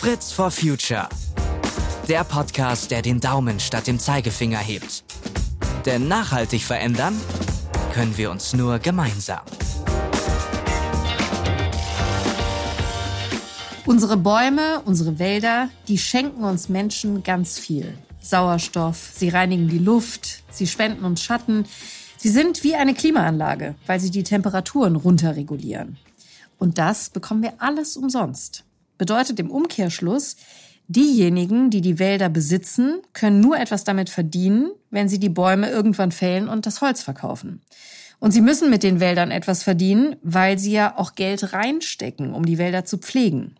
Fritz for Future. Der Podcast, der den Daumen statt dem Zeigefinger hebt. Denn nachhaltig verändern können wir uns nur gemeinsam. Unsere Bäume, unsere Wälder, die schenken uns Menschen ganz viel. Sauerstoff, sie reinigen die Luft, sie spenden uns Schatten. Sie sind wie eine Klimaanlage, weil sie die Temperaturen runterregulieren. Und das bekommen wir alles umsonst. Bedeutet im Umkehrschluss, diejenigen, die die Wälder besitzen, können nur etwas damit verdienen, wenn sie die Bäume irgendwann fällen und das Holz verkaufen. Und sie müssen mit den Wäldern etwas verdienen, weil sie ja auch Geld reinstecken, um die Wälder zu pflegen.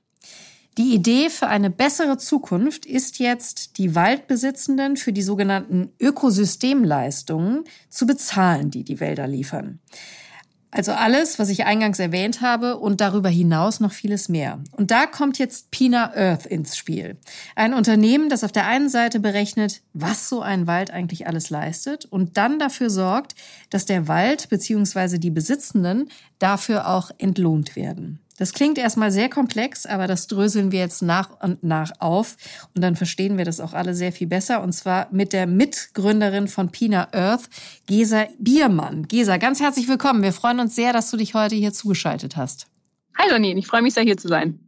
Die Idee für eine bessere Zukunft ist jetzt, die Waldbesitzenden für die sogenannten Ökosystemleistungen zu bezahlen, die die Wälder liefern. Also alles, was ich eingangs erwähnt habe und darüber hinaus noch vieles mehr. Und da kommt jetzt Pina Earth ins Spiel. Ein Unternehmen, das auf der einen Seite berechnet, was so ein Wald eigentlich alles leistet und dann dafür sorgt, dass der Wald bzw. die Besitzenden dafür auch entlohnt werden. Das klingt erstmal sehr komplex, aber das dröseln wir jetzt nach und nach auf und dann verstehen wir das auch alle sehr viel besser und zwar mit der Mitgründerin von Pina Earth, Gesa Biermann. Gesa, ganz herzlich willkommen. Wir freuen uns sehr, dass du dich heute hier zugeschaltet hast. Hi Janine, ich freue mich sehr hier zu sein.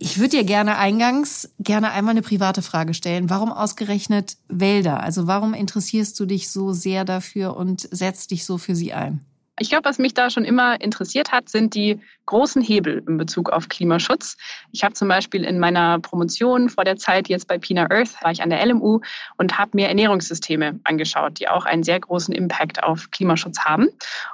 Ich würde dir gerne eingangs gerne einmal eine private Frage stellen. Warum ausgerechnet Wälder? Also warum interessierst du dich so sehr dafür und setzt dich so für sie ein? Ich glaube, was mich da schon immer interessiert hat, sind die großen Hebel in Bezug auf Klimaschutz. Ich habe zum Beispiel in meiner Promotion vor der Zeit jetzt bei Pina Earth, war ich an der LMU und habe mir Ernährungssysteme angeschaut, die auch einen sehr großen Impact auf Klimaschutz haben.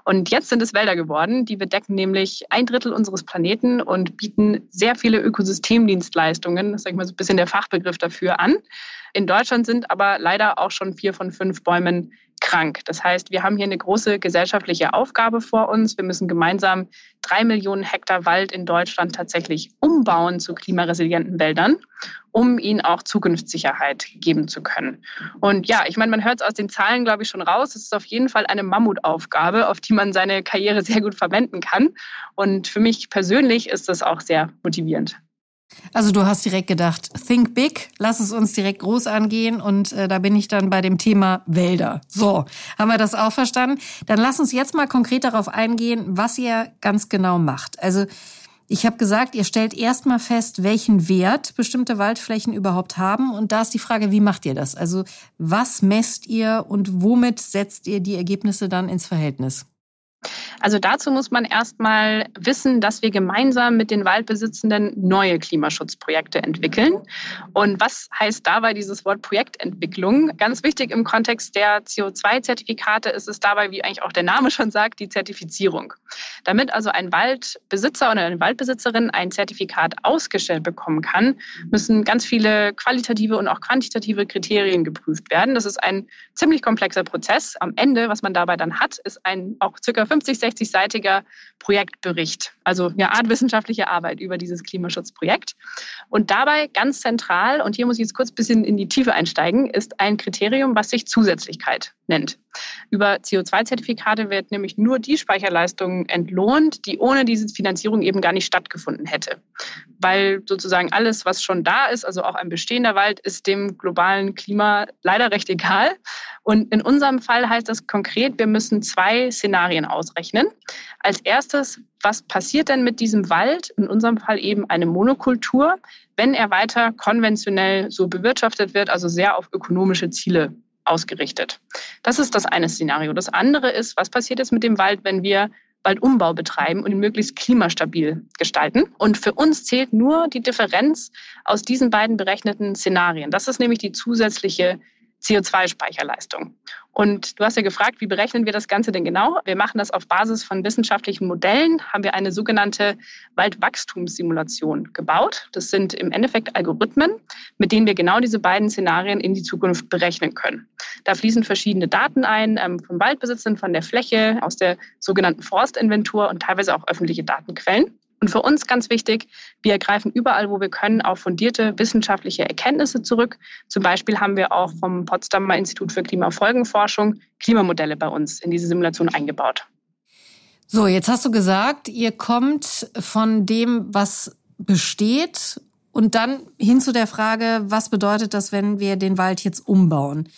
Und jetzt sind es Wälder geworden, die bedecken nämlich ein Drittel unseres Planeten und bieten sehr viele Ökosystemdienstleistungen, das ist sag ich mal so ein bisschen der Fachbegriff dafür, an. In Deutschland sind aber leider auch schon vier von fünf Bäumen krank. Das heißt, wir haben hier eine große gesellschaftliche Aufgabe vor uns. Wir müssen gemeinsam drei Millionen Hektar Wald in Deutschland tatsächlich umbauen zu klimaresilienten Wäldern, um ihnen auch Zukunftssicherheit geben zu können. Und ja, ich meine, man hört es aus den Zahlen, glaube ich, schon raus. Es ist auf jeden Fall eine Mammutaufgabe, auf die man seine Karriere sehr gut verwenden kann. Und für mich persönlich ist das auch sehr motivierend. Also du hast direkt gedacht, think big, lass es uns direkt groß angehen und äh, da bin ich dann bei dem Thema Wälder. So, haben wir das auch verstanden? Dann lass uns jetzt mal konkret darauf eingehen, was ihr ganz genau macht. Also ich habe gesagt, ihr stellt erstmal fest, welchen Wert bestimmte Waldflächen überhaupt haben und da ist die Frage, wie macht ihr das? Also was messt ihr und womit setzt ihr die Ergebnisse dann ins Verhältnis? Also dazu muss man erstmal wissen, dass wir gemeinsam mit den Waldbesitzenden neue Klimaschutzprojekte entwickeln. Und was heißt dabei dieses Wort Projektentwicklung? Ganz wichtig im Kontext der CO2-Zertifikate ist es dabei, wie eigentlich auch der Name schon sagt, die Zertifizierung. Damit also ein Waldbesitzer oder eine Waldbesitzerin ein Zertifikat ausgestellt bekommen kann, müssen ganz viele qualitative und auch quantitative Kriterien geprüft werden. Das ist ein ziemlich komplexer Prozess. Am Ende, was man dabei dann hat, ist ein auch circa 50, 60-seitiger Projektbericht, also eine Art wissenschaftliche Arbeit über dieses Klimaschutzprojekt. Und dabei ganz zentral, und hier muss ich jetzt kurz ein bisschen in die Tiefe einsteigen, ist ein Kriterium, was sich Zusätzlichkeit nennt. Über CO2-Zertifikate wird nämlich nur die Speicherleistung entlohnt, die ohne diese Finanzierung eben gar nicht stattgefunden hätte. Weil sozusagen alles, was schon da ist, also auch ein bestehender Wald, ist dem globalen Klima leider recht egal. Und in unserem Fall heißt das konkret, wir müssen zwei Szenarien ausrechnen. Als erstes, was passiert denn mit diesem Wald, in unserem Fall eben eine Monokultur, wenn er weiter konventionell so bewirtschaftet wird, also sehr auf ökonomische Ziele ausgerichtet. Das ist das eine Szenario. Das andere ist, was passiert jetzt mit dem Wald, wenn wir Waldumbau betreiben und ihn möglichst klimastabil gestalten. Und für uns zählt nur die Differenz aus diesen beiden berechneten Szenarien. Das ist nämlich die zusätzliche CO2-Speicherleistung. Und du hast ja gefragt, wie berechnen wir das Ganze denn genau? Wir machen das auf Basis von wissenschaftlichen Modellen, haben wir eine sogenannte Waldwachstumssimulation gebaut. Das sind im Endeffekt Algorithmen, mit denen wir genau diese beiden Szenarien in die Zukunft berechnen können. Da fließen verschiedene Daten ein, ähm, vom Waldbesitzern, von der Fläche, aus der sogenannten Forstinventur und teilweise auch öffentliche Datenquellen. Und für uns ganz wichtig, wir greifen überall, wo wir können, auf fundierte wissenschaftliche Erkenntnisse zurück. Zum Beispiel haben wir auch vom Potsdamer Institut für Klimafolgenforschung Klimamodelle bei uns in diese Simulation eingebaut. So, jetzt hast du gesagt, ihr kommt von dem, was besteht Und dann hin zu der Frage, was bedeutet das, wenn wir den Wald jetzt umbauen?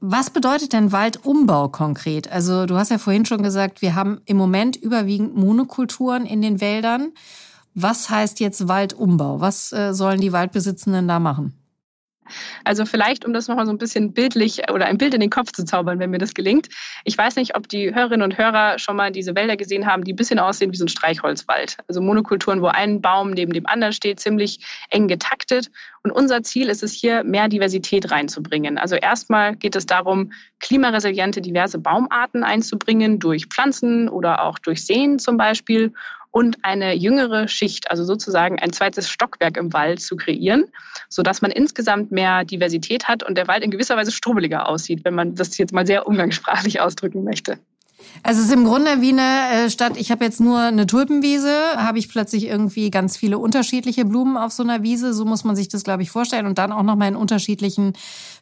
Was bedeutet denn Waldumbau konkret? Also du hast ja vorhin schon gesagt, wir haben im Moment überwiegend Monokulturen in den Wäldern. Was heißt jetzt Waldumbau? Was äh, sollen die Waldbesitzenden da machen? Also vielleicht, um das nochmal so ein bisschen bildlich oder ein Bild in den Kopf zu zaubern, wenn mir das gelingt. Ich weiß nicht, ob die Hörerinnen und Hörer schon mal diese Wälder gesehen haben, die ein bisschen aussehen wie so ein Streichholzwald. Also Monokulturen, wo ein Baum neben dem anderen steht, ziemlich eng getaktet. Und unser Ziel ist es hier, mehr Diversität reinzubringen. Also erstmal geht es darum, klimaresiliente diverse Baumarten einzubringen durch Pflanzen oder auch durch Seen zum Beispiel und eine jüngere Schicht, also sozusagen ein zweites Stockwerk im Wald zu kreieren, sodass man insgesamt mehr Diversität hat und der Wald in gewisser Weise strubbeliger aussieht, wenn man das jetzt mal sehr umgangssprachlich ausdrücken möchte. Also es ist im Grunde wie eine äh, Stadt, ich habe jetzt nur eine Tulpenwiese, habe ich plötzlich irgendwie ganz viele unterschiedliche Blumen auf so einer Wiese. So muss man sich das, glaube ich, vorstellen. Und dann auch nochmal in unterschiedlichen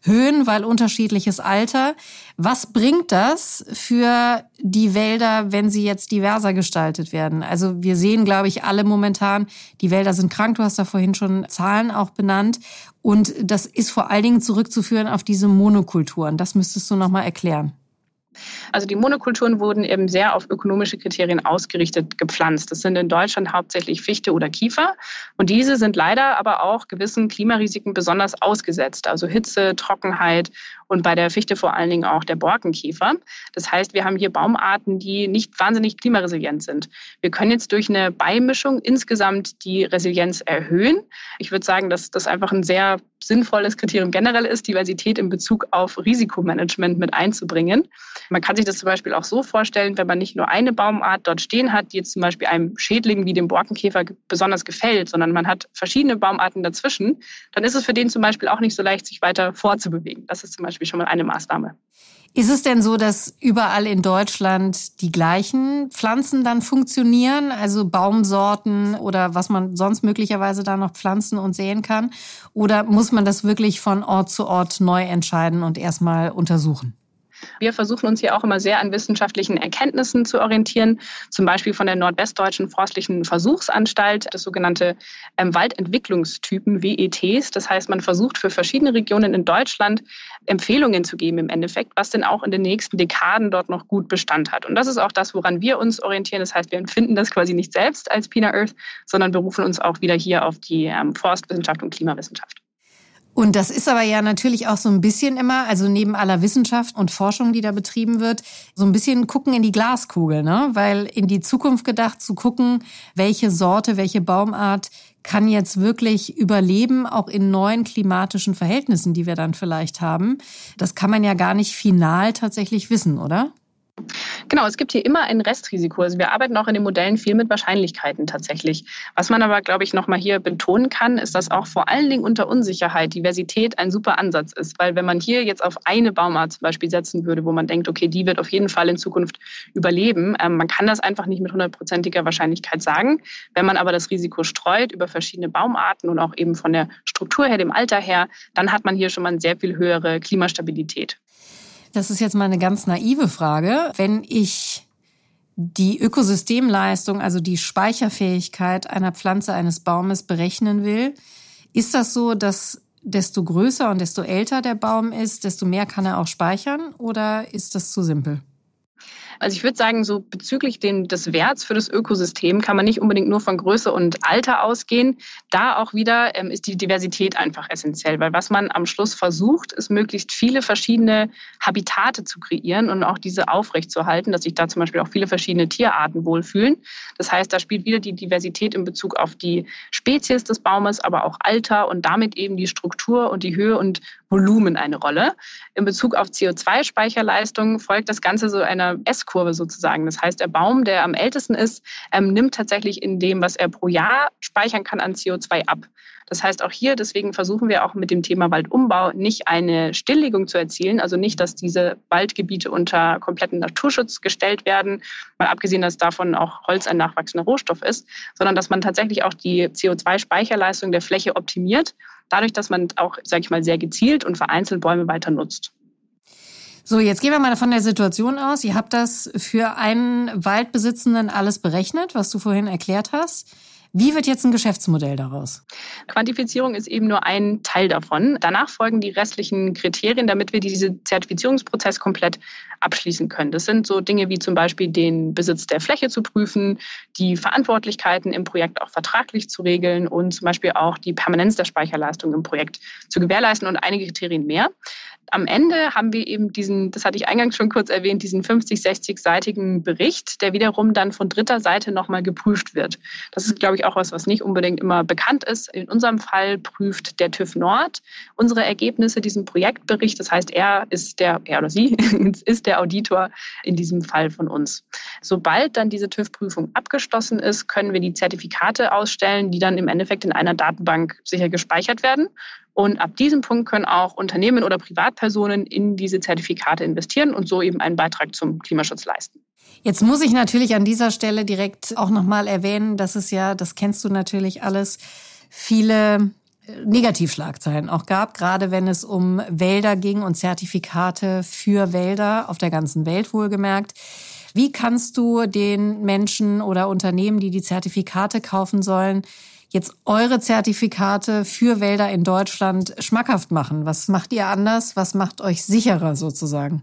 Höhen, weil unterschiedliches Alter. Was bringt das für die Wälder, wenn sie jetzt diverser gestaltet werden? Also wir sehen, glaube ich, alle momentan, die Wälder sind krank. Du hast da vorhin schon Zahlen auch benannt. Und das ist vor allen Dingen zurückzuführen auf diese Monokulturen. Das müsstest du nochmal erklären. Also die Monokulturen wurden eben sehr auf ökonomische Kriterien ausgerichtet gepflanzt. Das sind in Deutschland hauptsächlich Fichte oder Kiefer. Und diese sind leider aber auch gewissen Klimarisiken besonders ausgesetzt, also Hitze, Trockenheit und bei der Fichte vor allen Dingen auch der Borkenkäfer. Das heißt, wir haben hier Baumarten, die nicht wahnsinnig klimaresilient sind. Wir können jetzt durch eine Beimischung insgesamt die Resilienz erhöhen. Ich würde sagen, dass das einfach ein sehr sinnvolles Kriterium generell ist, Diversität in Bezug auf Risikomanagement mit einzubringen. Man kann sich das zum Beispiel auch so vorstellen, wenn man nicht nur eine Baumart dort stehen hat, die jetzt zum Beispiel einem Schädling wie dem Borkenkäfer besonders gefällt, sondern man hat verschiedene Baumarten dazwischen, dann ist es für den zum Beispiel auch nicht so leicht, sich weiter vorzubewegen. Das ist zum Beispiel schon mal eine Maßnahme. Ist es denn so, dass überall in Deutschland die gleichen Pflanzen dann funktionieren, also Baumsorten oder was man sonst möglicherweise da noch pflanzen und säen kann? Oder muss man das wirklich von Ort zu Ort neu entscheiden und erstmal untersuchen? Wir versuchen uns hier auch immer sehr an wissenschaftlichen Erkenntnissen zu orientieren, zum Beispiel von der Nordwestdeutschen Forstlichen Versuchsanstalt, das sogenannte ähm, Waldentwicklungstypen WETs. Das heißt, man versucht für verschiedene Regionen in Deutschland Empfehlungen zu geben im Endeffekt, was denn auch in den nächsten Dekaden dort noch gut Bestand hat. Und das ist auch das, woran wir uns orientieren. Das heißt, wir empfinden das quasi nicht selbst als Pina Earth, sondern berufen uns auch wieder hier auf die ähm, Forstwissenschaft und Klimawissenschaft. Und das ist aber ja natürlich auch so ein bisschen immer, also neben aller Wissenschaft und Forschung, die da betrieben wird, so ein bisschen gucken in die Glaskugel, ne? Weil in die Zukunft gedacht zu gucken, welche Sorte, welche Baumart kann jetzt wirklich überleben, auch in neuen klimatischen Verhältnissen, die wir dann vielleicht haben. Das kann man ja gar nicht final tatsächlich wissen, oder? Genau, es gibt hier immer ein Restrisiko. Also wir arbeiten auch in den Modellen viel mit Wahrscheinlichkeiten tatsächlich. Was man aber, glaube ich, nochmal hier betonen kann, ist, dass auch vor allen Dingen unter Unsicherheit Diversität ein super Ansatz ist. Weil wenn man hier jetzt auf eine Baumart zum Beispiel setzen würde, wo man denkt, okay, die wird auf jeden Fall in Zukunft überleben, ähm, man kann das einfach nicht mit hundertprozentiger Wahrscheinlichkeit sagen. Wenn man aber das Risiko streut über verschiedene Baumarten und auch eben von der Struktur her, dem Alter her, dann hat man hier schon mal eine sehr viel höhere Klimastabilität. Das ist jetzt mal eine ganz naive Frage. Wenn ich die Ökosystemleistung, also die Speicherfähigkeit einer Pflanze, eines Baumes berechnen will, ist das so, dass desto größer und desto älter der Baum ist, desto mehr kann er auch speichern oder ist das zu simpel? Also ich würde sagen, so bezüglich dem, des Werts für das Ökosystem kann man nicht unbedingt nur von Größe und Alter ausgehen. Da auch wieder ähm, ist die Diversität einfach essentiell, weil was man am Schluss versucht, ist möglichst viele verschiedene Habitate zu kreieren und auch diese aufrechtzuerhalten, dass sich da zum Beispiel auch viele verschiedene Tierarten wohlfühlen. Das heißt, da spielt wieder die Diversität in Bezug auf die Spezies des Baumes, aber auch Alter und damit eben die Struktur und die Höhe und Volumen eine Rolle. In Bezug auf CO2-Speicherleistung folgt das Ganze so einer S-Kurve sozusagen. Das heißt, der Baum, der am ältesten ist, ähm, nimmt tatsächlich in dem, was er pro Jahr speichern kann, an CO2 ab. Das heißt, auch hier, deswegen versuchen wir auch mit dem Thema Waldumbau nicht eine Stilllegung zu erzielen, also nicht, dass diese Waldgebiete unter kompletten Naturschutz gestellt werden, mal abgesehen, dass davon auch Holz ein nachwachsender Rohstoff ist, sondern dass man tatsächlich auch die CO2-Speicherleistung der Fläche optimiert, dadurch, dass man auch, sage ich mal, sehr gezielt und vereinzelt Bäume weiter nutzt. So, jetzt gehen wir mal von der Situation aus. Ihr habt das für einen Waldbesitzenden alles berechnet, was du vorhin erklärt hast. Wie wird jetzt ein Geschäftsmodell daraus? Quantifizierung ist eben nur ein Teil davon. Danach folgen die restlichen Kriterien, damit wir diesen Zertifizierungsprozess komplett abschließen können. Das sind so Dinge wie zum Beispiel den Besitz der Fläche zu prüfen, die Verantwortlichkeiten im Projekt auch vertraglich zu regeln und zum Beispiel auch die Permanenz der Speicherleistung im Projekt zu gewährleisten und einige Kriterien mehr am Ende haben wir eben diesen, das hatte ich eingangs schon kurz erwähnt, diesen 50, 60-seitigen Bericht, der wiederum dann von dritter Seite nochmal geprüft wird. Das ist, glaube ich, auch was, was nicht unbedingt immer bekannt ist. In unserem Fall prüft der TÜV Nord unsere Ergebnisse, diesen Projektbericht. Das heißt, er ist der, er oder sie ist der Auditor in diesem Fall von uns. Sobald dann diese TÜV-Prüfung abgeschlossen ist, können wir die Zertifikate ausstellen, die dann im Endeffekt in einer Datenbank sicher gespeichert werden und ab diesem Punkt können auch Unternehmen oder Privatpersonen in diese Zertifikate investieren und so eben einen Beitrag zum Klimaschutz leisten. Jetzt muss ich natürlich an dieser Stelle direkt auch nochmal erwähnen, dass es ja, das kennst du natürlich alles, viele äh, Negativschlagzeilen auch gab, gerade wenn es um Wälder ging und Zertifikate für Wälder auf der ganzen Welt wohlgemerkt. Wie kannst du den Menschen oder Unternehmen, die die Zertifikate kaufen sollen, jetzt eure Zertifikate für Wälder in Deutschland schmackhaft machen? Was macht ihr anders? Was macht euch sicherer sozusagen?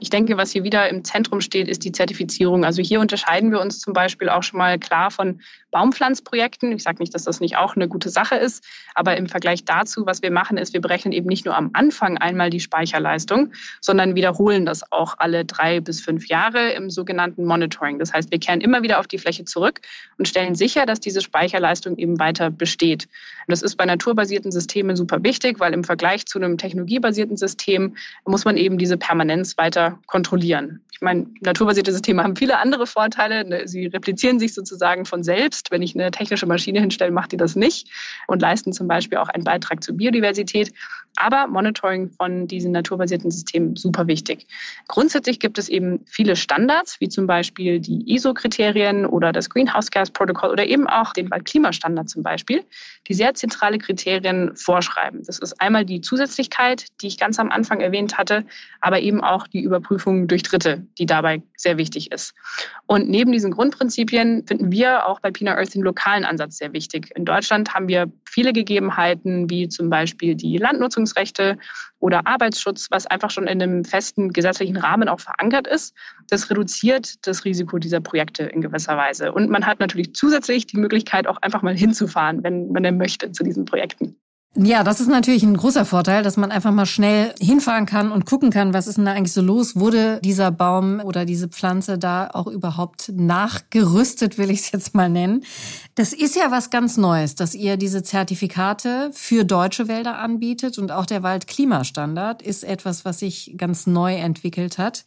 Ich denke, was hier wieder im Zentrum steht, ist die Zertifizierung. Also hier unterscheiden wir uns zum Beispiel auch schon mal klar von Baumpflanzprojekten. Ich sage nicht, dass das nicht auch eine gute Sache ist, aber im Vergleich dazu, was wir machen, ist, wir berechnen eben nicht nur am Anfang einmal die Speicherleistung, sondern wiederholen das auch alle drei bis fünf Jahre im sogenannten Monitoring. Das heißt, wir kehren immer wieder auf die Fläche zurück und stellen sicher, dass diese Speicherleistung eben weiter besteht. Das ist bei naturbasierten Systemen super wichtig, weil im Vergleich zu einem technologiebasierten System muss man eben diese Permanenz weiter kontrollieren. Ich meine, naturbasierte Systeme haben viele andere Vorteile. Ne, sie replizieren sich sozusagen von selbst. Wenn ich eine technische Maschine hinstelle, macht die das nicht und leisten zum Beispiel auch einen Beitrag zur Biodiversität. Aber Monitoring von diesen naturbasierten Systemen super wichtig. Grundsätzlich gibt es eben viele Standards, wie zum Beispiel die ISO-Kriterien oder das Greenhouse Gas Protocol oder eben auch den Waldklimastandard zum Beispiel, die sehr zentrale Kriterien vorschreiben. Das ist einmal die Zusätzlichkeit, die ich ganz am Anfang erwähnt hatte, aber eben auch die Überprüfung durch Dritte, die dabei sehr wichtig ist. Und neben diesen Grundprinzipien finden wir auch bei Pina Earth den lokalen Ansatz sehr wichtig. In Deutschland haben wir viele Gegebenheiten, wie zum Beispiel die Landnutzungsrechte oder Arbeitsschutz, was einfach schon in einem festen gesetzlichen Rahmen auch verankert ist. Das reduziert das Risiko dieser Projekte in gewisser Weise. Und man hat natürlich zusätzlich die Möglichkeit, auch einfach mal hinzufahren, wenn man denn möchte, zu diesen Projekten. Ja, das ist natürlich ein großer Vorteil, dass man einfach mal schnell hinfahren kann und gucken kann, was ist denn da eigentlich so los? Wurde dieser Baum oder diese Pflanze da auch überhaupt nachgerüstet, will ich es jetzt mal nennen? Das ist ja was ganz Neues, dass ihr diese Zertifikate für deutsche Wälder anbietet und auch der Waldklimastandard ist etwas, was sich ganz neu entwickelt hat.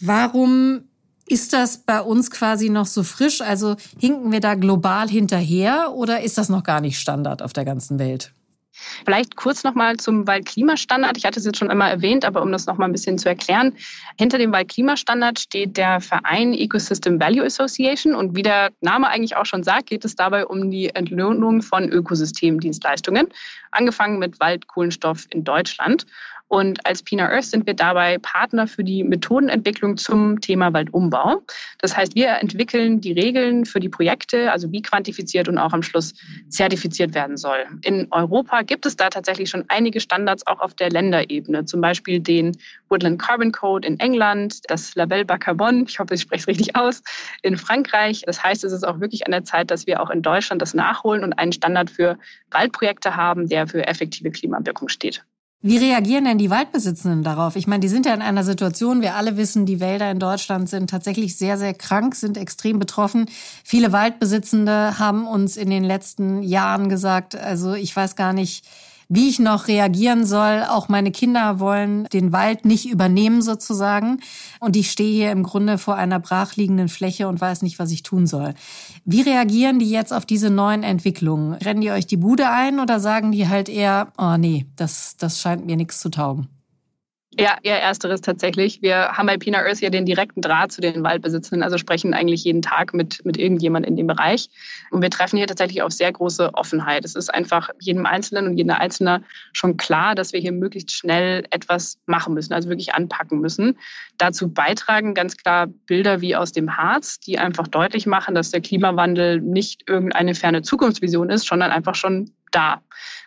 Warum ist das bei uns quasi noch so frisch? Also hinken wir da global hinterher oder ist das noch gar nicht Standard auf der ganzen Welt? Vielleicht kurz nochmal zum Waldklimastandard. Ich hatte es jetzt schon einmal erwähnt, aber um das nochmal ein bisschen zu erklären. Hinter dem Waldklimastandard steht der Verein Ecosystem Value Association und wie der Name eigentlich auch schon sagt, geht es dabei um die Entlohnung von Ökosystemdienstleistungen, angefangen mit Waldkohlenstoff in Deutschland. Und als Pina Earth sind wir dabei Partner für die Methodenentwicklung zum Thema Waldumbau. Das heißt, wir entwickeln die Regeln für die Projekte, also wie quantifiziert und auch am Schluss zertifiziert werden soll. In Europa gibt es da tatsächlich schon einige Standards auch auf der Länderebene, zum Beispiel den Woodland Carbon Code in England, das Label Bacarbon, ich hoffe, ich spreche es richtig aus, in Frankreich. Das heißt, es ist auch wirklich an der Zeit, dass wir auch in Deutschland das nachholen und einen Standard für Waldprojekte haben, der für effektive Klimawirkung steht. Wie reagieren denn die Waldbesitzenden darauf? Ich meine, die sind ja in einer Situation, wir alle wissen, die Wälder in Deutschland sind tatsächlich sehr, sehr krank, sind extrem betroffen. Viele Waldbesitzende haben uns in den letzten Jahren gesagt, also ich weiß gar nicht, wie ich noch reagieren soll. Auch meine Kinder wollen den Wald nicht übernehmen sozusagen. Und ich stehe hier im Grunde vor einer brachliegenden Fläche und weiß nicht, was ich tun soll. Wie reagieren die jetzt auf diese neuen Entwicklungen? Rennen die euch die Bude ein oder sagen die halt eher, oh nee, das, das scheint mir nichts zu taugen? Ja, eher ersteres tatsächlich. Wir haben bei Pina Earth ja den direkten Draht zu den Waldbesitzern, also sprechen eigentlich jeden Tag mit, mit irgendjemand in dem Bereich. Und wir treffen hier tatsächlich auf sehr große Offenheit. Es ist einfach jedem Einzelnen und jeder Einzelne schon klar, dass wir hier möglichst schnell etwas machen müssen, also wirklich anpacken müssen. Dazu beitragen ganz klar Bilder wie aus dem Harz, die einfach deutlich machen, dass der Klimawandel nicht irgendeine ferne Zukunftsvision ist, sondern einfach schon da.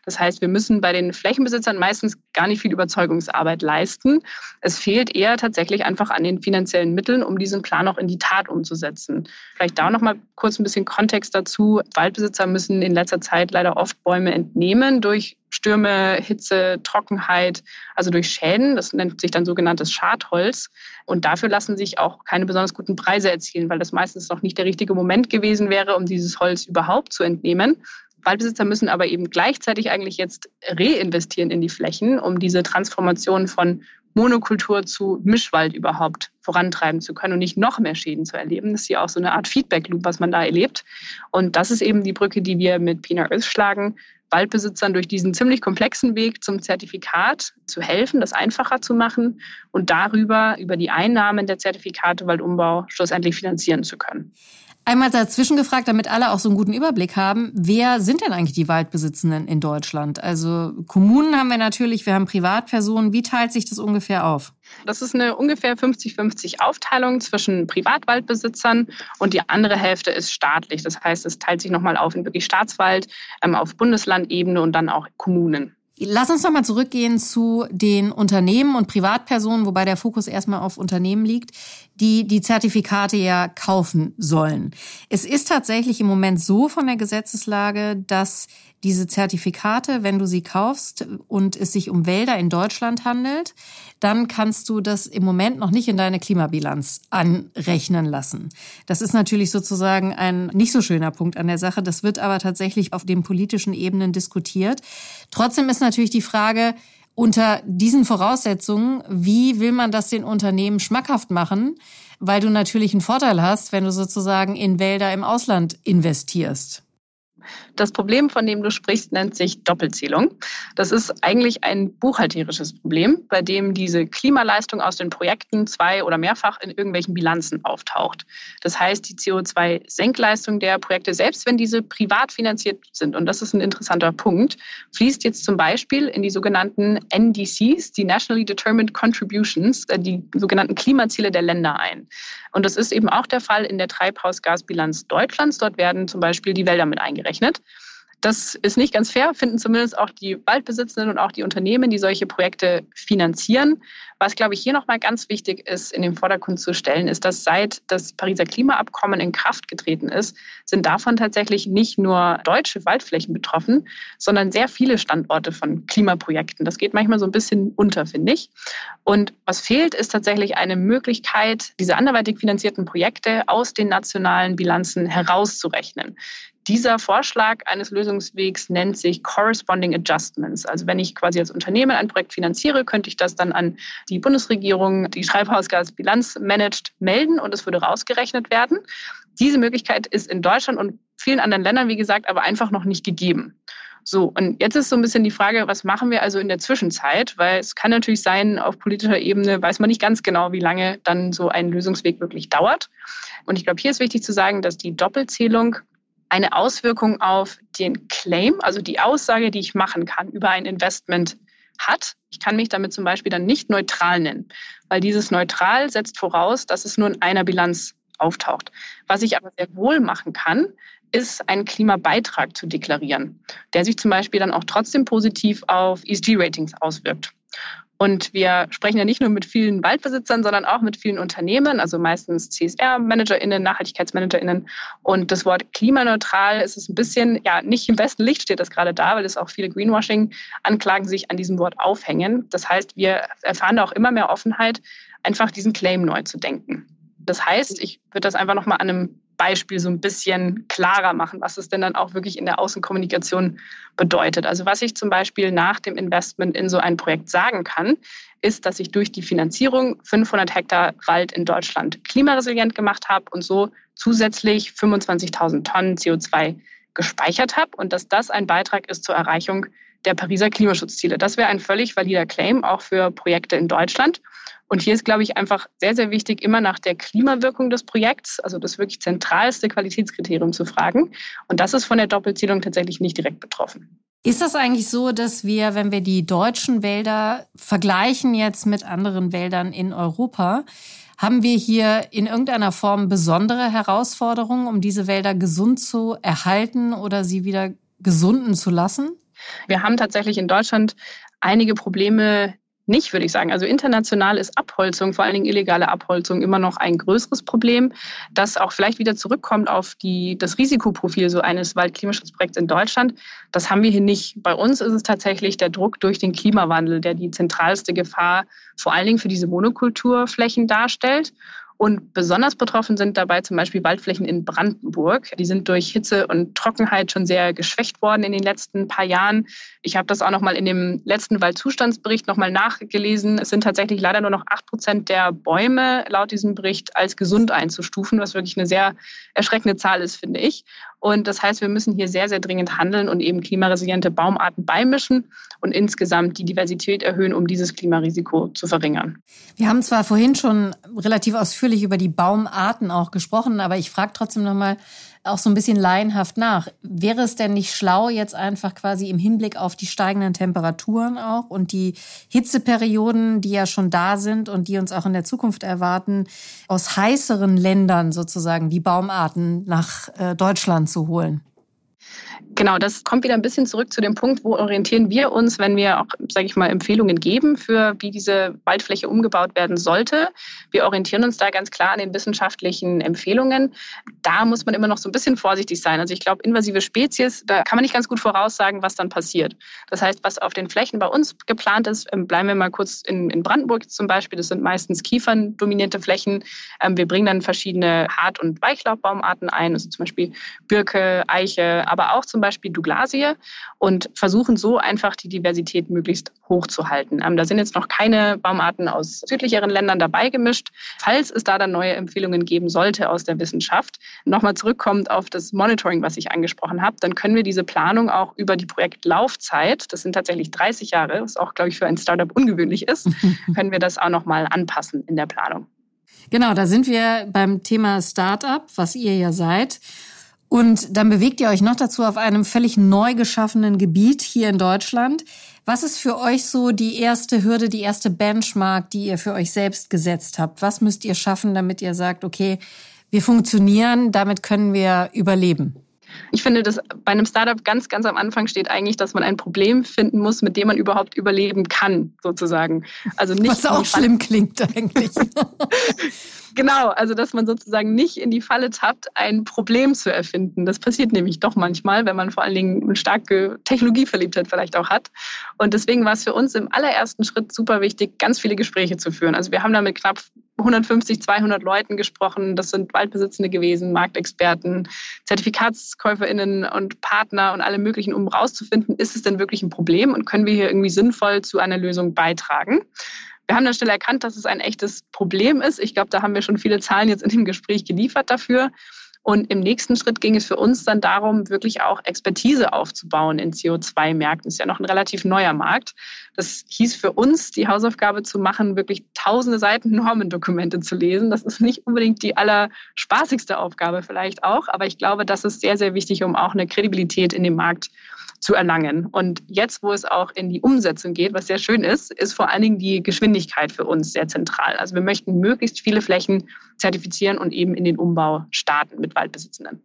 Das heißt, wir müssen bei den Flächenbesitzern meistens gar nicht viel Überzeugungsarbeit leisten. Es fehlt eher tatsächlich einfach an den finanziellen Mitteln, um diesen Plan auch in die Tat umzusetzen. Vielleicht da noch mal kurz ein bisschen Kontext dazu. Waldbesitzer müssen in letzter Zeit leider oft Bäume entnehmen durch Stürme, Hitze, Trockenheit, also durch Schäden. Das nennt sich dann sogenanntes Schadholz. Und dafür lassen sich auch keine besonders guten Preise erzielen, weil das meistens noch nicht der richtige Moment gewesen wäre, um dieses Holz überhaupt zu entnehmen. Waldbesitzer müssen aber eben gleichzeitig eigentlich jetzt reinvestieren in die Flächen, um diese Transformation von Monokultur zu Mischwald überhaupt vorantreiben zu können und nicht noch mehr Schäden zu erleben. Das ist ja auch so eine Art Feedback-Loop, was man da erlebt. Und das ist eben die Brücke, die wir mit Pina Earth schlagen, Waldbesitzern durch diesen ziemlich komplexen Weg zum Zertifikat zu helfen, das einfacher zu machen und darüber, über die Einnahmen der Zertifikate Waldumbau schlussendlich finanzieren zu können. Einmal dazwischen gefragt, damit alle auch so einen guten Überblick haben, wer sind denn eigentlich die Waldbesitzenden in Deutschland? Also Kommunen haben wir natürlich, wir haben Privatpersonen. Wie teilt sich das ungefähr auf? Das ist eine ungefähr 50-50 Aufteilung zwischen Privatwaldbesitzern und die andere Hälfte ist staatlich. Das heißt, es teilt sich nochmal auf in wirklich Staatswald, ähm, auf Bundeslandebene und dann auch Kommunen. Lass uns nochmal zurückgehen zu den Unternehmen und Privatpersonen, wobei der Fokus erstmal auf Unternehmen liegt, die die Zertifikate ja kaufen sollen. Es ist tatsächlich im Moment so von der Gesetzeslage, dass diese Zertifikate, wenn du sie kaufst und es sich um Wälder in Deutschland handelt, dann kannst du das im Moment noch nicht in deine Klimabilanz anrechnen lassen. Das ist natürlich sozusagen ein nicht so schöner Punkt an der Sache. Das wird aber tatsächlich auf den politischen Ebenen diskutiert. Trotzdem ist natürlich die Frage, unter diesen Voraussetzungen, wie will man das den Unternehmen schmackhaft machen? Weil du natürlich einen Vorteil hast, wenn du sozusagen in Wälder im Ausland investierst. Das Problem, von dem du sprichst, nennt sich Doppelzählung. Das ist eigentlich ein buchhalterisches Problem, bei dem diese Klimaleistung aus den Projekten zwei- oder mehrfach in irgendwelchen Bilanzen auftaucht. Das heißt, die CO2-Senkleistung der Projekte, selbst wenn diese privat finanziert sind, und das ist ein interessanter Punkt, fließt jetzt zum Beispiel in die sogenannten NDCs, die Nationally Determined Contributions, äh, die sogenannten Klimaziele der Länder ein. Und das ist eben auch der Fall in der Treibhausgasbilanz Deutschlands. Dort werden zum Beispiel die Wälder mit eingerechnet. Das ist nicht ganz fair, finden zumindest auch die Waldbesitzenden und auch die Unternehmen, die solche Projekte finanzieren. Was, glaube ich, hier nochmal ganz wichtig ist, in den Vordergrund zu stellen, ist, dass seit das Pariser Klimaabkommen in Kraft getreten ist, sind davon tatsächlich nicht nur deutsche Waldflächen betroffen, sondern sehr viele Standorte von Klimaprojekten. Das geht manchmal so ein bisschen unter, finde ich. Und was fehlt, ist tatsächlich eine Möglichkeit, diese anderweitig finanzierten Projekte aus den nationalen Bilanzen herauszurechnen. Dieser Vorschlag eines Lösungswegs nennt sich Corresponding Adjustments. Also wenn ich quasi als Unternehmen ein Projekt finanziere, könnte ich das dann an die Bundesregierung, die Treibhausgasbilanz managt, melden und es würde rausgerechnet werden. Diese Möglichkeit ist in Deutschland und vielen anderen Ländern, wie gesagt, aber einfach noch nicht gegeben. So, und jetzt ist so ein bisschen die Frage, was machen wir also in der Zwischenzeit? Weil es kann natürlich sein, auf politischer Ebene weiß man nicht ganz genau, wie lange dann so ein Lösungsweg wirklich dauert. Und ich glaube, hier ist wichtig zu sagen, dass die Doppelzählung eine Auswirkung auf den Claim, also die Aussage, die ich machen kann über ein Investment hat. Ich kann mich damit zum Beispiel dann nicht neutral nennen, weil dieses neutral setzt voraus, dass es nur in einer Bilanz auftaucht. Was ich aber sehr wohl machen kann, ist einen Klimabeitrag zu deklarieren, der sich zum Beispiel dann auch trotzdem positiv auf ESG-Ratings auswirkt. Und wir sprechen ja nicht nur mit vielen Waldbesitzern, sondern auch mit vielen Unternehmen, also meistens CSR-ManagerInnen, NachhaltigkeitsmanagerInnen. Und das Wort klimaneutral ist es ein bisschen, ja, nicht im besten Licht steht das gerade da, weil es auch viele Greenwashing-Anklagen sich an diesem Wort aufhängen. Das heißt, wir erfahren da auch immer mehr Offenheit, einfach diesen Claim neu zu denken. Das heißt, ich würde das einfach nochmal an einem Beispiel so ein bisschen klarer machen, was es denn dann auch wirklich in der Außenkommunikation bedeutet. Also was ich zum Beispiel nach dem Investment in so ein Projekt sagen kann, ist, dass ich durch die Finanzierung 500 Hektar Wald in Deutschland klimaresilient gemacht habe und so zusätzlich 25.000 Tonnen CO2 gespeichert habe und dass das ein Beitrag ist zur Erreichung der Pariser Klimaschutzziele. Das wäre ein völlig valider Claim, auch für Projekte in Deutschland. Und hier ist, glaube ich, einfach sehr, sehr wichtig, immer nach der Klimawirkung des Projekts, also das wirklich zentralste Qualitätskriterium zu fragen. Und das ist von der Doppelzählung tatsächlich nicht direkt betroffen. Ist das eigentlich so, dass wir, wenn wir die deutschen Wälder vergleichen jetzt mit anderen Wäldern in Europa, haben wir hier in irgendeiner Form besondere Herausforderungen, um diese Wälder gesund zu erhalten oder sie wieder gesunden zu lassen? Wir haben tatsächlich in Deutschland einige Probleme nicht, würde ich sagen. Also international ist Abholzung, vor allen Dingen illegale Abholzung, immer noch ein größeres Problem, das auch vielleicht wieder zurückkommt auf die, das Risikoprofil so eines Waldklimaschutzprojekts in Deutschland. Das haben wir hier nicht. Bei uns ist es tatsächlich der Druck durch den Klimawandel, der die zentralste Gefahr vor allen Dingen für diese Monokulturflächen darstellt. Und besonders betroffen sind dabei zum Beispiel Waldflächen in Brandenburg. Die sind durch Hitze und Trockenheit schon sehr geschwächt worden in den letzten paar Jahren. Ich habe das auch noch mal in dem letzten Waldzustandsbericht noch mal nachgelesen. Es sind tatsächlich leider nur noch acht Prozent der Bäume laut diesem Bericht als gesund einzustufen, was wirklich eine sehr erschreckende Zahl ist, finde ich. Und das heißt, wir müssen hier sehr, sehr dringend handeln und eben klimaresiliente Baumarten beimischen und insgesamt die Diversität erhöhen, um dieses Klimarisiko zu verringern. Wir haben zwar vorhin schon relativ ausführlich über die Baumarten auch gesprochen, aber ich frage trotzdem nochmal, auch so ein bisschen laienhaft nach. Wäre es denn nicht schlau, jetzt einfach quasi im Hinblick auf die steigenden Temperaturen auch und die Hitzeperioden, die ja schon da sind und die uns auch in der Zukunft erwarten, aus heißeren Ländern sozusagen die Baumarten nach äh, Deutschland zu holen? Genau, das kommt wieder ein bisschen zurück zu dem Punkt, wo orientieren wir uns, wenn wir auch, sage ich mal, Empfehlungen geben für, wie diese Waldfläche umgebaut werden sollte. Wir orientieren uns da ganz klar an den wissenschaftlichen Empfehlungen. Da muss man immer noch so ein bisschen vorsichtig sein. Also ich glaube, invasive Spezies, da kann man nicht ganz gut voraussagen, was dann passiert. Das heißt, was auf den Flächen bei uns geplant ist, ähm, bleiben wir mal kurz in, in Brandenburg zum Beispiel. Das sind meistens kieferndominierte Flächen. Ähm, wir bringen dann verschiedene Hart- und Weichlaubbaumarten ein, also zum Beispiel Birke, Eiche, aber auch zum Beispiel Beispiel Douglasie und versuchen so einfach die Diversität möglichst hoch zu halten. Ähm, da sind jetzt noch keine Baumarten aus südlicheren Ländern dabei gemischt. Falls es da dann neue Empfehlungen geben sollte aus der Wissenschaft, nochmal zurückkommt auf das Monitoring, was ich angesprochen habe, dann können wir diese Planung auch über die Projektlaufzeit, das sind tatsächlich 30 Jahre, was auch, glaube ich, für ein Startup ungewöhnlich ist, können wir das auch nochmal anpassen in der Planung. Genau, da sind wir beim Thema Startup, was ihr ja seid. Und dann bewegt ihr euch noch dazu auf einem völlig neu geschaffenen Gebiet hier in Deutschland. Was ist für euch so die erste Hürde, die erste Benchmark, die ihr für euch selbst gesetzt habt? Was müsst ihr schaffen, damit ihr sagt, okay, wir funktionieren, damit können wir überleben? Ich finde, dass bei einem Startup ganz, ganz am Anfang steht eigentlich, dass man ein Problem finden muss, mit dem man überhaupt überleben kann, sozusagen. Also nicht Was auch schlimm klingt eigentlich. Genau, also dass man sozusagen nicht in die Falle tappt, ein Problem zu erfinden. Das passiert nämlich doch manchmal, wenn man vor allen Dingen eine starke Technologieverliebtheit vielleicht auch hat. Und deswegen war es für uns im allerersten Schritt super wichtig, ganz viele Gespräche zu führen. Also wir haben da mit knapp 150, 200 Leuten gesprochen. Das sind Waldbesitzende gewesen, Marktexperten, ZertifikatskäuferInnen und Partner und alle möglichen, um rauszufinden, ist es denn wirklich ein Problem und können wir hier irgendwie sinnvoll zu einer Lösung beitragen. Wir haben dann schnell erkannt, dass es ein echtes Problem ist. Ich glaube, da haben wir schon viele Zahlen jetzt in dem Gespräch geliefert dafür. Und im nächsten Schritt ging es für uns dann darum, wirklich auch Expertise aufzubauen in CO2-Märkten. Das ist ja noch ein relativ neuer Markt. Das hieß für uns, die Hausaufgabe zu machen, wirklich tausende Seiten Normendokumente zu lesen. Das ist nicht unbedingt die allerspaßigste Aufgabe vielleicht auch, aber ich glaube, das ist sehr, sehr wichtig, um auch eine Kredibilität in dem Markt zu erlangen. Und jetzt, wo es auch in die Umsetzung geht, was sehr schön ist, ist vor allen Dingen die Geschwindigkeit für uns sehr zentral. Also wir möchten möglichst viele Flächen zertifizieren und eben in den Umbau starten mit Waldbesitzenden.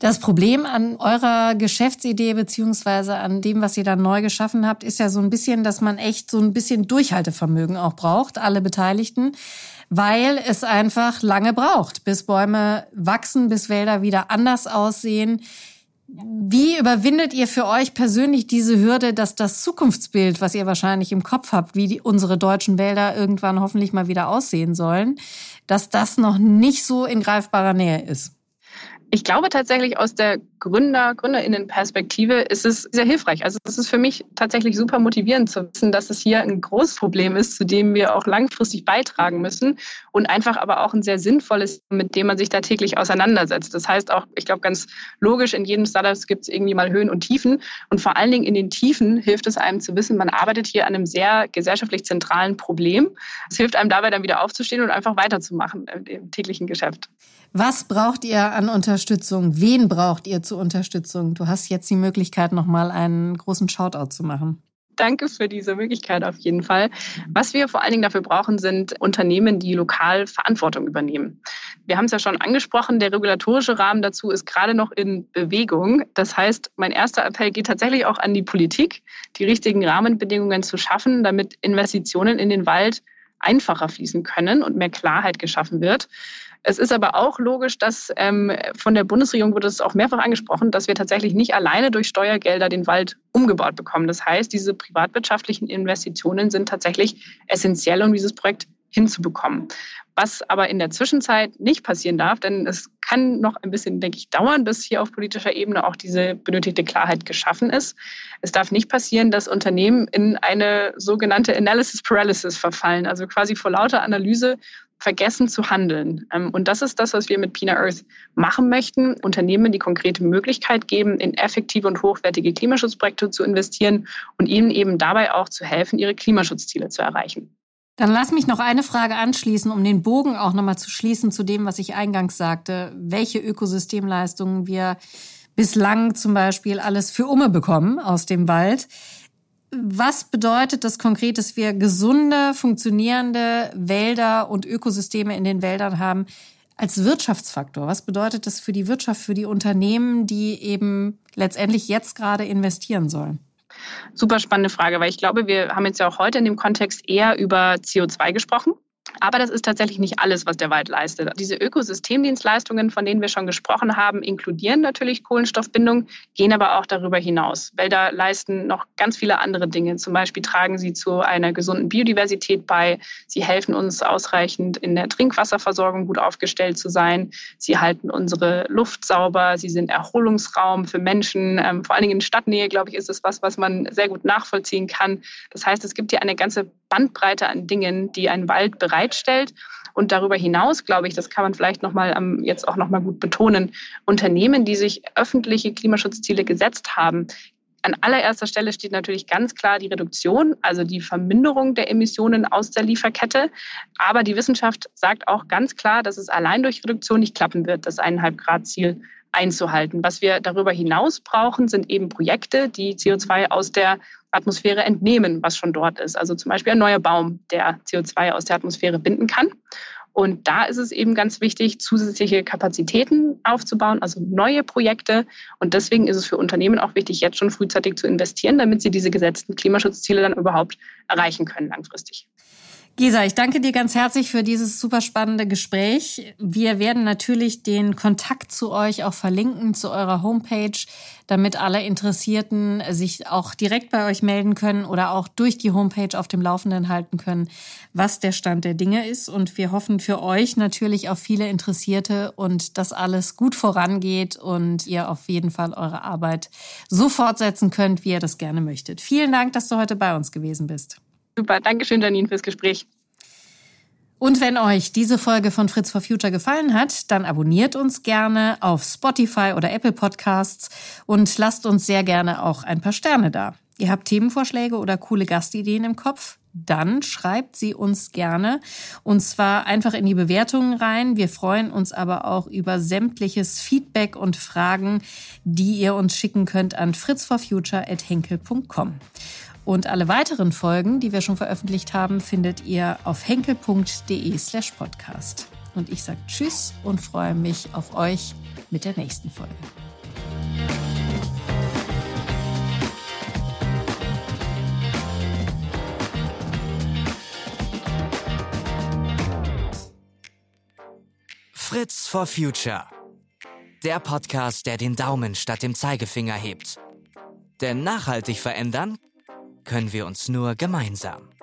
Das Problem an eurer Geschäftsidee beziehungsweise an dem, was ihr da neu geschaffen habt, ist ja so ein bisschen, dass man echt so ein bisschen Durchhaltevermögen auch braucht, alle Beteiligten, weil es einfach lange braucht, bis Bäume wachsen, bis Wälder wieder anders aussehen. Wie überwindet ihr für euch persönlich diese Hürde, dass das Zukunftsbild, was ihr wahrscheinlich im Kopf habt, wie die, unsere deutschen Wälder irgendwann hoffentlich mal wieder aussehen sollen, dass das noch nicht so in greifbarer Nähe ist? Ich glaube tatsächlich aus der Gründer, Gründerinnenperspektive ist es sehr hilfreich. Also es ist für mich tatsächlich super motivierend zu wissen, dass es hier ein großes Problem ist, zu dem wir auch langfristig beitragen müssen und einfach aber auch ein sehr sinnvolles, mit dem man sich da täglich auseinandersetzt. Das heißt auch, ich glaube ganz logisch, in jedem Startup gibt es irgendwie mal Höhen und Tiefen und vor allen Dingen in den Tiefen hilft es einem zu wissen, man arbeitet hier an einem sehr gesellschaftlich zentralen Problem. Es hilft einem dabei dann wieder aufzustehen und einfach weiterzumachen im täglichen Geschäft. Was braucht ihr an Unterstützung? Wen braucht ihr zur Unterstützung? Du hast jetzt die Möglichkeit, nochmal einen großen Shoutout zu machen. Danke für diese Möglichkeit auf jeden Fall. Was wir vor allen Dingen dafür brauchen, sind Unternehmen, die lokal Verantwortung übernehmen. Wir haben es ja schon angesprochen, der regulatorische Rahmen dazu ist gerade noch in Bewegung. Das heißt, mein erster Appell geht tatsächlich auch an die Politik, die richtigen Rahmenbedingungen zu schaffen, damit Investitionen in den Wald einfacher fließen können und mehr Klarheit geschaffen wird. Es ist aber auch logisch, dass ähm, von der Bundesregierung wurde es auch mehrfach angesprochen, dass wir tatsächlich nicht alleine durch Steuergelder den Wald umgebaut bekommen. Das heißt, diese privatwirtschaftlichen Investitionen sind tatsächlich essentiell, um dieses Projekt hinzubekommen. Was aber in der Zwischenzeit nicht passieren darf, denn es kann noch ein bisschen, denke ich, dauern, bis hier auf politischer Ebene auch diese benötigte Klarheit geschaffen ist. Es darf nicht passieren, dass Unternehmen in eine sogenannte Analysis Paralysis verfallen, also quasi vor lauter Analyse vergessen zu handeln. Ähm, und das ist das, was wir mit Pina Earth machen möchten. Unternehmen die konkrete Möglichkeit geben, in effektive und hochwertige Klimaschutzprojekte zu investieren und ihnen eben dabei auch zu helfen, ihre Klimaschutzziele zu erreichen. Dann lass mich noch eine Frage anschließen, um den Bogen auch nochmal zu schließen zu dem, was ich eingangs sagte. Welche Ökosystemleistungen wir bislang zum Beispiel alles für Umme bekommen aus dem Wald. Was bedeutet das konkret, dass wir gesunde, funktionierende Wälder und Ökosysteme in den Wäldern haben als Wirtschaftsfaktor? Was bedeutet das für die Wirtschaft, für die Unternehmen, die eben letztendlich jetzt gerade investieren sollen? Super spannende Frage, weil ich glaube, wir haben jetzt ja auch heute in dem Kontext eher über CO2 gesprochen. Aber das ist tatsächlich nicht alles, was der Wald leistet. Diese Ökosystemdienstleistungen, von denen wir schon gesprochen haben, inkludieren natürlich Kohlenstoffbindung, gehen aber auch darüber hinaus. Wälder leisten noch ganz viele andere Dinge. Zum Beispiel tragen sie zu einer gesunden Biodiversität bei. Sie helfen uns ausreichend in der Trinkwasserversorgung gut aufgestellt zu sein. Sie halten unsere Luft sauber. Sie sind Erholungsraum für Menschen. Ähm, vor allen Dingen in Stadtnähe, glaube ich, ist es was, was man sehr gut nachvollziehen kann. Das heißt, es gibt hier eine ganze Bandbreite an Dingen, die ein Wald bereitstellt. Und darüber hinaus, glaube ich, das kann man vielleicht noch mal jetzt auch noch mal gut betonen, Unternehmen, die sich öffentliche Klimaschutzziele gesetzt haben, an allererster Stelle steht natürlich ganz klar die Reduktion, also die Verminderung der Emissionen aus der Lieferkette. Aber die Wissenschaft sagt auch ganz klar, dass es allein durch Reduktion nicht klappen wird, das 1,5 Grad Ziel einzuhalten. Was wir darüber hinaus brauchen, sind eben Projekte, die CO2 aus der Atmosphäre entnehmen, was schon dort ist. Also zum Beispiel ein neuer Baum, der CO2 aus der Atmosphäre binden kann. Und da ist es eben ganz wichtig, zusätzliche Kapazitäten aufzubauen, also neue Projekte. Und deswegen ist es für Unternehmen auch wichtig, jetzt schon frühzeitig zu investieren, damit sie diese gesetzten Klimaschutzziele dann überhaupt erreichen können langfristig. Gisa, ich danke dir ganz herzlich für dieses super spannende Gespräch. Wir werden natürlich den Kontakt zu euch auch verlinken, zu eurer Homepage, damit alle Interessierten sich auch direkt bei euch melden können oder auch durch die Homepage auf dem Laufenden halten können, was der Stand der Dinge ist. Und wir hoffen für euch natürlich auf viele Interessierte und dass alles gut vorangeht und ihr auf jeden Fall eure Arbeit so fortsetzen könnt, wie ihr das gerne möchtet. Vielen Dank, dass du heute bei uns gewesen bist. Super, Dankeschön, Janine, fürs Gespräch. Und wenn euch diese Folge von Fritz for Future gefallen hat, dann abonniert uns gerne auf Spotify oder Apple Podcasts und lasst uns sehr gerne auch ein paar Sterne da. Ihr habt Themenvorschläge oder coole Gastideen im Kopf? Dann schreibt sie uns gerne und zwar einfach in die Bewertungen rein. Wir freuen uns aber auch über sämtliches Feedback und Fragen, die ihr uns schicken könnt an fritzforfuture@henkel.com. Und alle weiteren Folgen, die wir schon veröffentlicht haben, findet ihr auf henkel.de slash podcast. Und ich sage Tschüss und freue mich auf euch mit der nächsten Folge. Fritz for Future. Der Podcast, der den Daumen statt dem Zeigefinger hebt. Denn nachhaltig verändern können wir uns nur gemeinsam.